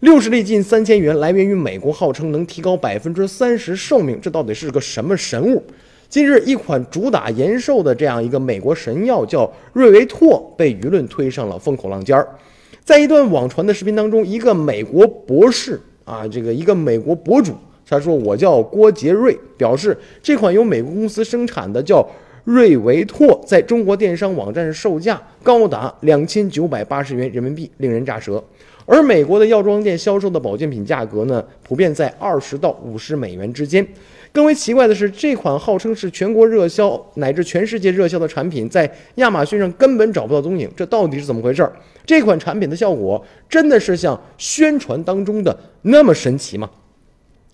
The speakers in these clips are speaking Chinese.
六十粒近三千元，来源于美国，号称能提高百分之三十寿命，这到底是个什么神物？近日，一款主打延寿的这样一个美国神药叫瑞维拓，被舆论推上了风口浪尖儿。在一段网传的视频当中，一个美国博士啊，这个一个美国博主，他说：“我叫郭杰瑞，表示这款由美国公司生产的叫瑞维拓，在中国电商网站售价高达两千九百八十元人民币，令人咋舌。”而美国的药妆店销售的保健品价格呢，普遍在二十到五十美元之间。更为奇怪的是，这款号称是全国热销乃至全世界热销的产品，在亚马逊上根本找不到踪影，这到底是怎么回事？这款产品的效果真的是像宣传当中的那么神奇吗？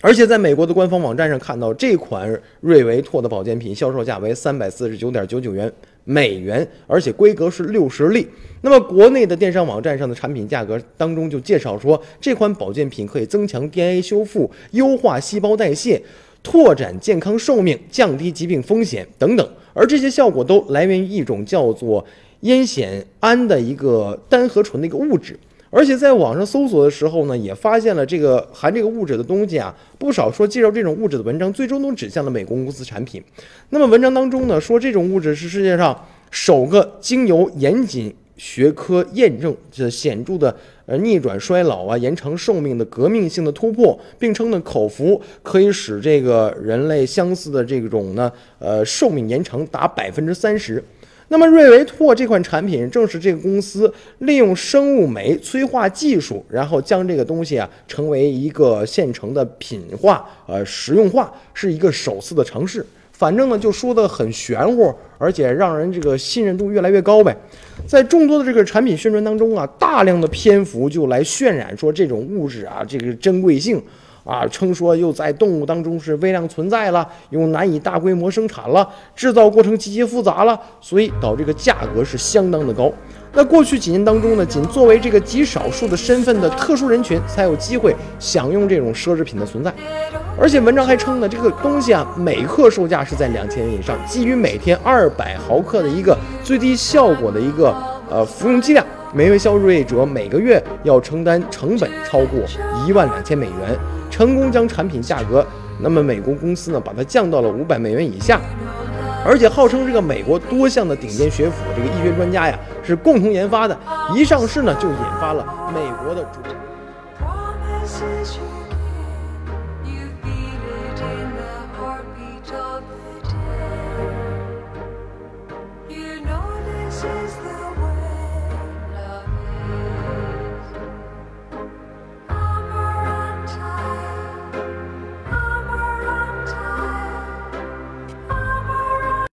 而且在美国的官方网站上看到，这款瑞维拓的保健品销售价为三百四十九点九九元美元，而且规格是六十粒。那么国内的电商网站上的产品价格当中就介绍说，这款保健品可以增强 DNA 修复、优化细胞代谢、拓展健康寿命、降低疾病风险等等。而这些效果都来源于一种叫做烟酰胺的一个单核醇的一个物质。而且在网上搜索的时候呢，也发现了这个含这个物质的东西啊，不少说介绍这种物质的文章，最终都指向了美国公司产品。那么文章当中呢，说这种物质是世界上首个经由严谨学科验证这显著的呃逆转衰老啊、延长寿命的革命性的突破，并称呢口服可以使这个人类相似的这种呢呃寿命延长达百分之三十。那么瑞维拓这款产品正是这个公司利用生物酶催化技术，然后将这个东西啊成为一个现成的品化，呃实用化，是一个首次的尝试。反正呢就说的很玄乎，而且让人这个信任度越来越高呗。在众多的这个产品宣传当中啊，大量的篇幅就来渲染说这种物质啊这个珍贵性。啊，称说又在动物当中是微量存在了，又难以大规模生产了，制造过程极其复杂了，所以导致这个价格是相当的高。那过去几年当中呢，仅作为这个极少数的身份的特殊人群才有机会享用这种奢侈品的存在。而且文章还称呢，这个东西啊，每克售价是在两千元以上，基于每天二百毫克的一个最低效果的一个呃服用剂量，每位消费者每个月要承担成本超过一万两千美元。成功将产品价格，那么美国公司呢把它降到了五百美元以下。而且号称这个美国多项的顶尖学府，这个医学专家呀是共同研发的，一上市呢就引发了美国的主。This is